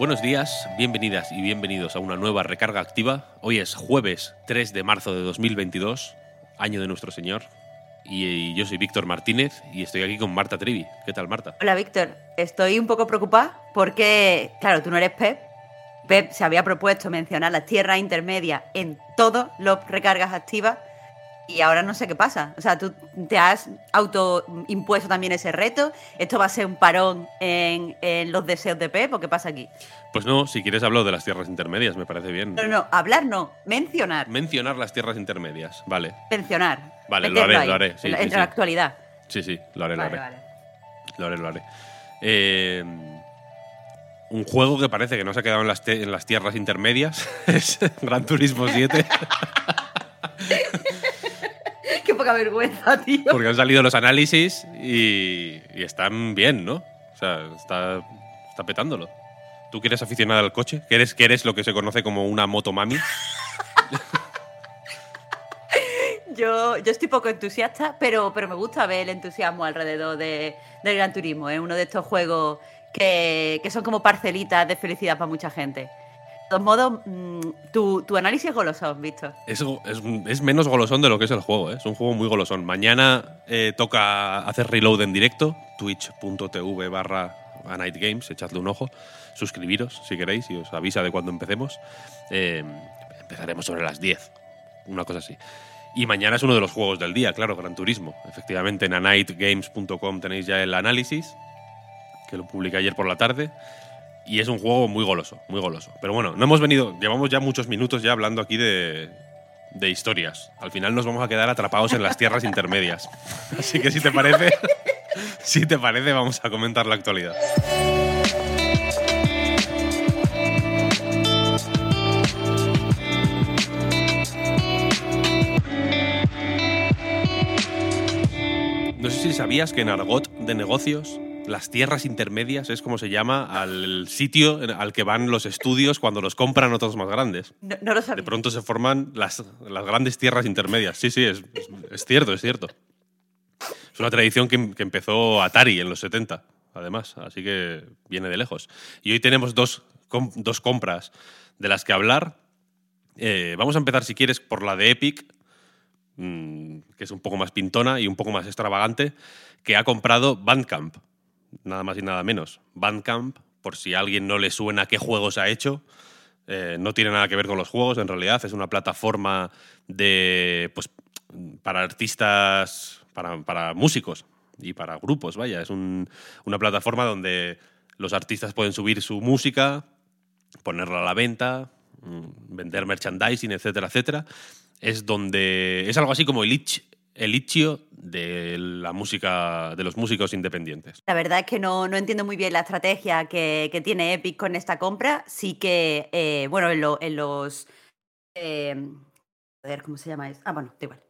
Buenos días, bienvenidas y bienvenidos a una nueva recarga activa. Hoy es jueves 3 de marzo de 2022, año de nuestro Señor. Y yo soy Víctor Martínez y estoy aquí con Marta Trivi. ¿Qué tal, Marta? Hola, Víctor. Estoy un poco preocupada porque, claro, tú no eres Pep. Pep se había propuesto mencionar las tierras intermedias en todos los recargas activas y ahora no sé qué pasa. O sea, tú te has autoimpuesto también ese reto. ¿Esto va a ser un parón en, en los deseos de Pep o qué pasa aquí? Pues no, si quieres hablo de las tierras intermedias, me parece bien. No, no, hablar no, mencionar. Mencionar las tierras intermedias, vale. Mencionar. Vale, lo haré, lo haré. Sí, sí. la actualidad. Sí, sí, lo haré, Vale, lo haré. vale. Lo haré, lo haré. Eh, un juego que parece que no se ha quedado en las, en las tierras intermedias es Gran Turismo 7, Qué poca vergüenza, tío. porque han salido los análisis y, y están bien, ¿no? O sea, está, está petándolo. ¿Tú que eres aficionada al coche? ¿Que eres, que eres lo que se conoce como una motomami? Yo, yo estoy poco entusiasta, pero, pero me gusta ver el entusiasmo alrededor de, del Gran Turismo. Es uno de estos juegos que, que son como parcelitas de felicidad para mucha gente. Todos modos, mm, tu, tu análisis es goloso, Víctor. Es, es, es menos golosón de lo que es el juego, ¿eh? es un juego muy golosón. Mañana eh, toca hacer reload en directo, twitch.tv barra echadle un ojo, suscribiros si queréis y os avisa de cuando empecemos. Eh, empezaremos sobre las 10, una cosa así. Y mañana es uno de los juegos del día, claro, Gran Turismo. Efectivamente, en anightgames.com tenéis ya el análisis, que lo publiqué ayer por la tarde. Y es un juego muy goloso, muy goloso. Pero bueno, no hemos venido, llevamos ya muchos minutos ya hablando aquí de, de historias. Al final nos vamos a quedar atrapados en las tierras intermedias. Así que si te parece, si te parece, vamos a comentar la actualidad. No sé si sabías que en argot de negocios las tierras intermedias es como se llama al sitio al que van los estudios cuando los compran otros más grandes. No, no lo De sabía. pronto se forman las, las grandes tierras intermedias. Sí, sí, es, es- cierto, es cierto. Es una tradición que, que empezó Atari en los 70, además, así que viene de lejos. Y hoy tenemos dos, com- dos compras de las que hablar. Eh, vamos a empezar, si quieres, por la de Epic, mm, que es un poco más pintona y un poco más extravagante, que ha comprado Bandcamp, nada más y nada menos. Bandcamp, por si a alguien no le suena qué juegos ha hecho, eh, no tiene nada que ver con los juegos, en realidad es una plataforma de, pues, para artistas, para, para músicos y para grupos, vaya, es un- una plataforma donde los artistas pueden subir su música, ponerla a la venta, mm, vender merchandising, etcétera, etcétera. Es donde es algo así como el, itch- el itch.io de la música de los músicos independientes. La verdad es que no, no entiendo muy bien la estrategia que, que tiene Epic con esta compra. Sí que, eh, bueno, en, lo- en los... eh, ¿cómo se llama eso? Ah, bueno, da igual.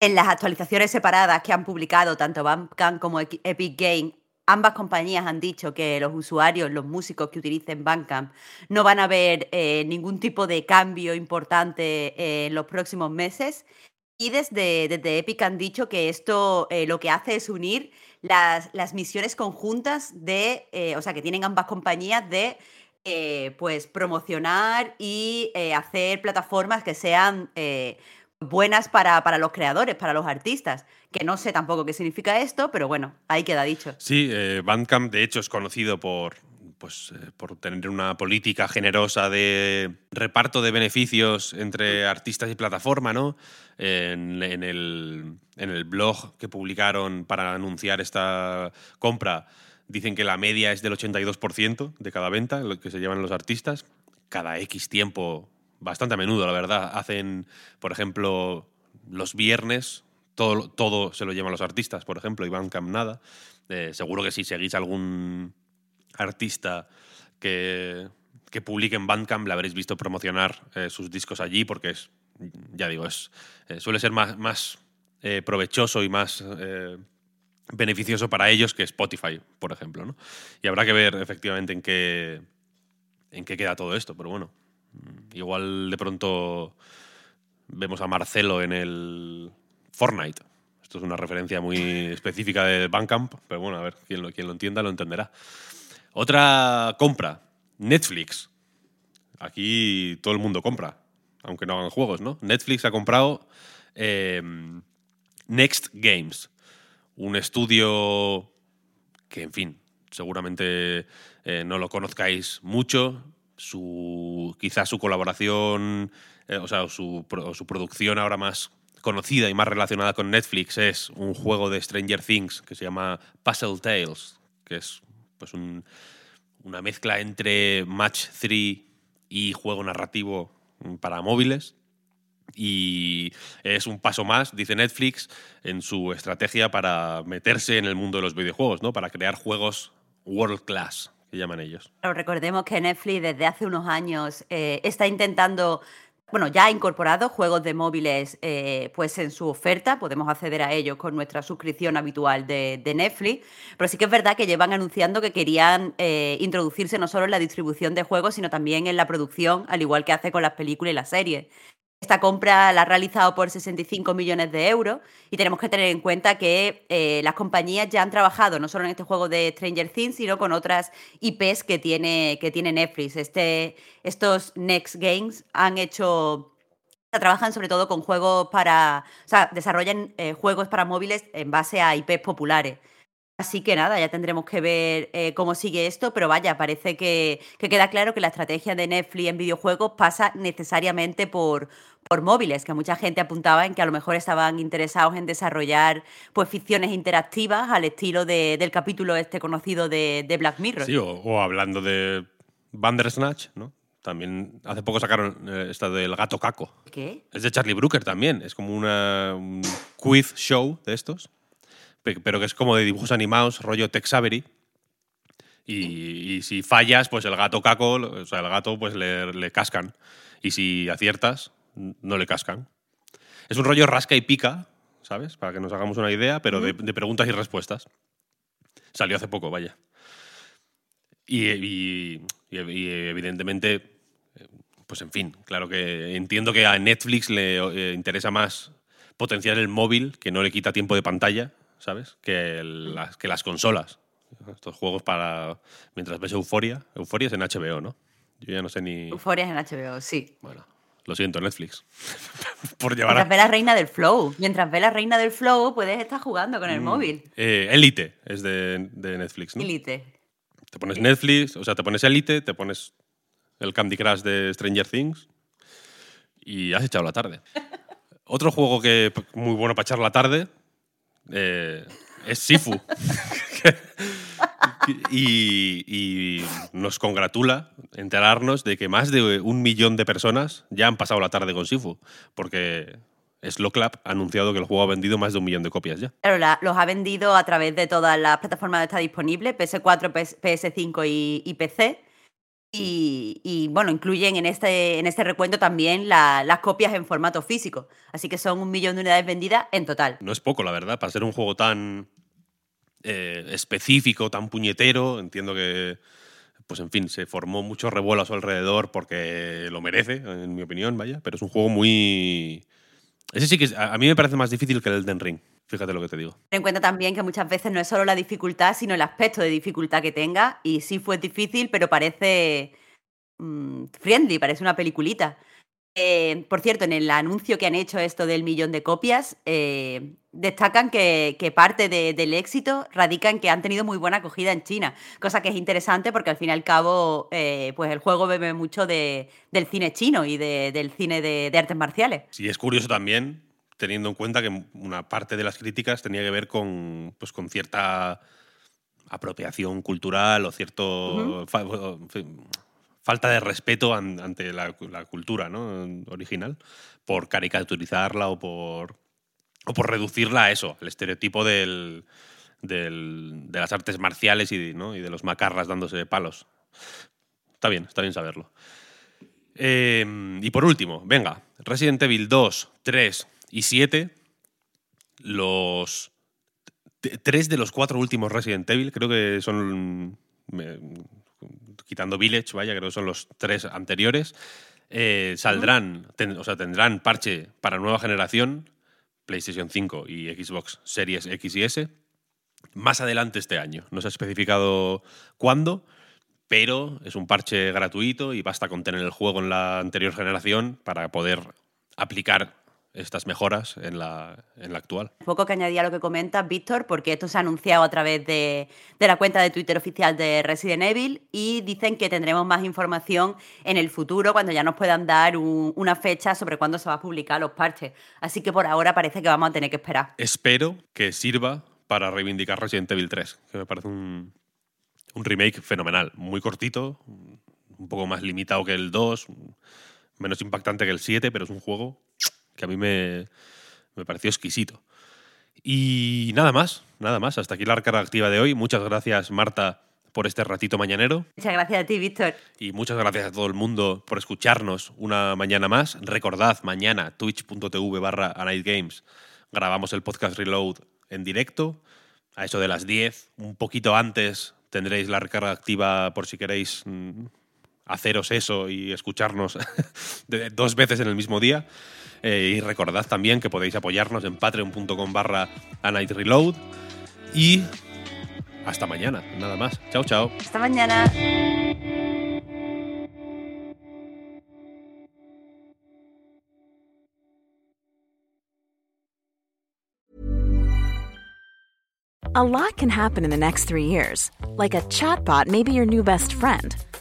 En las actualizaciones separadas que han publicado tanto Bandcamp como Epic Game, ambas compañías han dicho que los usuarios, los músicos que utilicen Bandcamp, no van a ver eh, ningún tipo de cambio importante eh, en los próximos meses. Y desde, desde Epic han dicho que esto eh, lo que hace es unir las, las misiones conjuntas de, eh, o sea, que tienen ambas compañías de, eh, pues, promocionar y hacer plataformas que sean buenas para, para los creadores, para los artistas. Que no sé tampoco qué significa esto, pero bueno, ahí queda dicho. Sí, Bandcamp de hecho es conocido por, pues, eh, por tener una política generosa de reparto de beneficios entre artistas y plataforma, ¿no? En, el, en el blog que publicaron para anunciar esta compra dicen que la media es del 82% de cada venta, que se llevan los artistas. Cada X tiempo, bastante a menudo, la verdad, hacen, por ejemplo, los viernes todo, todo se lo llevan los artistas, por ejemplo, y Bandcamp nada. Eh, seguro que si seguís algún artista que, que publique en Bandcamp, le habréis visto promocionar eh, sus discos allí, porque es, ya digo, es, eh, suele ser más, más eh, provechoso y más beneficioso para ellos que Spotify, por ejemplo. ¿no? Y habrá que ver efectivamente en qué, en qué queda todo esto, pero bueno, mm, igual de pronto vemos a Marcelo en el Fortnite. Esto es una referencia muy específica de Bandcamp, pero bueno, a ver, quien lo, quien lo entienda lo entenderá. Otra compra, Netflix. Aquí todo el mundo compra, aunque no hagan juegos, ¿no? Netflix ha comprado eh, Next Games, un estudio que, en fin, seguramente eh, no lo conozcáis mucho. Su, quizás su colaboración, eh, o sea, su, su producción ahora más conocida y más relacionada con Netflix es un juego de Stranger Things que se llama Puzzle Tales, que es pues un, una mezcla entre Match 3 y juego narrativo mm, para móviles. Y es un paso más, dice Netflix, en su estrategia para meterse en el mundo de los videojuegos, ¿no? Para crear juegos world class, que llaman ellos. Pero recordemos que Netflix desde hace unos años eh, está intentando, bueno, ya ha incorporado juegos de móviles eh, pues en su oferta, podemos acceder a ellos con nuestra suscripción habitual de, Netflix, pero sí que es verdad que llevan anunciando que querían eh, introducirse no solo en la distribución de juegos, sino también en la producción, al igual que hace con las películas y las series. Esta compra la ha realizado por 65 millones de euros y tenemos que tener en cuenta que eh, las compañías ya han trabajado no solo en este juego de Stranger Things, sino con otras IPs que tiene, que tiene Netflix. Este, estos Next Games han hecho trabajan sobre todo con juegos para, desarrollan eh, juegos para móviles en base a IPs populares. Así que nada, ya tendremos que ver eh, cómo sigue esto, pero vaya, parece que, que queda claro que la estrategia de Netflix en videojuegos pasa necesariamente por, por móviles, que mucha gente apuntaba en que a lo mejor estaban interesados en desarrollar pues ficciones interactivas al estilo de- del capítulo este conocido de, de Black Mirror. Sí, o, o hablando de Bandersnatch, ¿no? También hace poco sacaron eh, esta del gato caco. ¿Qué? Es de Charlie Brooker también. Es como una, un quiz show de estos, pero que es como de dibujos animados, rollo Tex Avery. Y, y si fallas, pues el gato caco, o sea, el gato, pues le, le cascan. Y si aciertas, no le cascan. Es un rollo rasca y pica, ¿sabes? Para que nos hagamos una idea, pero de, de preguntas y respuestas. Salió hace poco, vaya. Y, y- y- evidentemente, pues en fin, claro que entiendo que a Netflix le eh, interesa más potenciar el móvil, que no le quita tiempo de pantalla, ¿sabes? Que, el- las, que las consolas. Estos juegos para. Mientras ves Euforia. Euforia es en HBO, ¿no? Yo ya no sé ni. Euforias en HBO, sí. Bueno, lo siento, Netflix. Por llevar Mientras a. ve la reina del flow. Mientras ve la reina del flow, puedes estar jugando con el móvil. Eh, Elite es de, de Netflix, ¿no? Elite. Te pones Netflix, o sea, te pones Elite, te pones el Candy Crush de Stranger Things y has echado la tarde. Otro juego que muy bueno para echar la tarde eh, es Sifu. y, nos congratula enterarnos de que más de un millón de personas ya han pasado la tarde con Sifu, porque Slowclap ha anunciado que el juego ha vendido más de un millón de copias ya. Claro, la- los ha vendido a través de todas las plataformas donde está disponible, PS4, PS, PS5 y, y PC. Y, y, bueno, incluyen en este, en este recuento también la- las copias en formato físico. Así que son un millón de unidades vendidas en total. No es poco, la verdad, para ser un juego tan eh, específico, tan puñetero. Entiendo que, pues en fin, se formó mucho revuelo a su alrededor porque lo merece, en mi opinión, vaya. Pero es un juego muy. Ese sí que a mí me parece más difícil que el Elden Ring. Fíjate lo que te digo. Ten en cuenta también que muchas veces no es solo la dificultad, sino el aspecto de dificultad que tenga. Y sí fue difícil, pero parece mm, friendly, parece una peliculita. Eh, por cierto, en el anuncio que han hecho esto del millón de copias, eh, destacan que, que parte de- del éxito radica en que han tenido muy buena acogida en China, cosa que es interesante porque al fin y al cabo, eh, pues el juego bebe mucho de- del cine chino y de- del cine de, artes marciales. Sí, es curioso también, teniendo en cuenta que una parte de las críticas tenía que ver con, pues, con cierta apropiación cultural o cierto falta de respeto ante la, cultura original por caricaturizarla o por, o por reducirla a eso, el estereotipo del, de las artes marciales y, y de los macarras dándose palos. Está bien, está bien saberlo. Em, y por último, venga, Resident Evil 2, 3 y 7, los tres de los cuatro últimos Resident Evil, creo que son, quitando Village, vaya, creo que son los tres anteriores, eh, saldrán, o sea, tendrán parche para nueva generación, PlayStation 5 y Xbox Series X y S, más adelante este año. No se ha especificado cuándo, pero es un parche gratuito y basta con tener el juego en la anterior generación para poder aplicar estas mejoras en la, en la actual. Poco que añadía lo que comentas, Víctor, porque esto se ha anunciado a través de, de, la cuenta de Twitter oficial de Resident Evil y dicen que tendremos más información en el futuro cuando ya nos puedan dar una fecha sobre cuándo se va a publicar los parches. Así que por ahora parece que vamos a tener que esperar. Espero que sirva para reivindicar Resident Evil 3, que me parece un, un remake fenomenal, muy cortito, un poco más limitado que el 2, menos impactante que el 7, pero es un juego que a mí me, me pareció exquisito. Y nada más, nada más. Hasta aquí la carga activa de hoy. Muchas gracias, Marta, por este ratito mañanero. Muchas gracias a ti, Víctor. Y muchas gracias a todo el mundo por escucharnos una mañana más. Recordad, mañana, twitch.tv barra Games, grabamos el podcast Reload en directo, a eso de las 10, un poquito antes tendréis la recarga activa por si queréis mm, haceros eso y escucharnos dos veces en el mismo día. Eh, y recordad también que podéis apoyarnos en patreon.com barra Reload. Y hasta mañana, nada más. Chao, chao. Hasta mañana. A lot can happen in the next three years. Like a chatbot may be your new best friend.